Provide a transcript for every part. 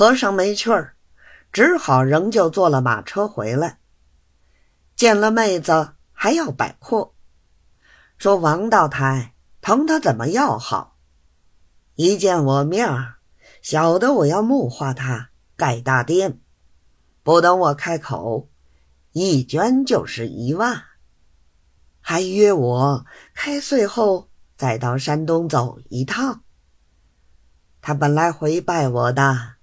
和尚没趣儿，只好仍旧坐了马车回来。见了妹子，还要摆阔，说王道台疼他怎么要好。一见我面儿，晓得我要木化他盖大殿，不等我开口，一捐就是一万，还约我开岁后再到山东走一趟。他本来回拜我的，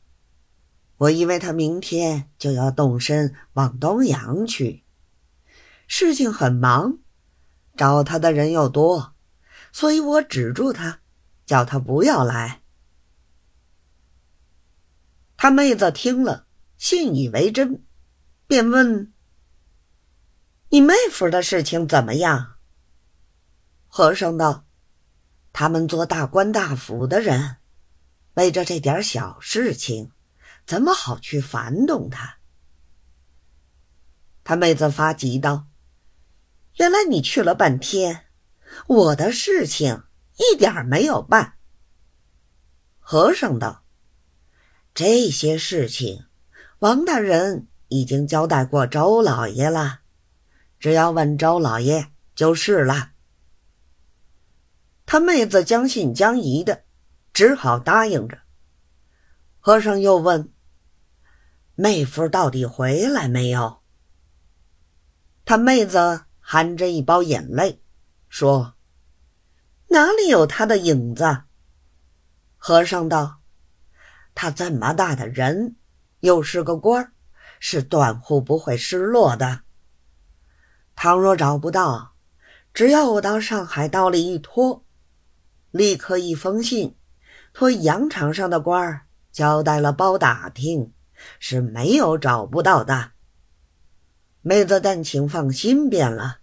我以为他明天就要动身往东阳去。事情很忙，找他的人又多，所以我止住他，叫他不要来。他妹子听了，信以为真，便问：“你妹夫的事情怎么样？”和尚道：“他们做大官大府的人，为着这点小事情，怎么好去烦动他？”他妹子发急道。原来你去了半天，我的事情一点没有办。和尚道：“这些事情，王大人已经交代过周老爷了，只要问周老爷就是了。”他妹子将信将疑的，只好答应着。和尚又问：“妹夫到底回来没有？”他妹子。含着一包眼泪，说：“哪里有他的影子？”和尚道：“他这么大的人，又是个官儿，是断乎不会失落的。倘若找不到，只要我到上海道里一托，立刻一封信，托洋场上的官儿交代了包打听，是没有找不到的。妹子，但请放心便了。”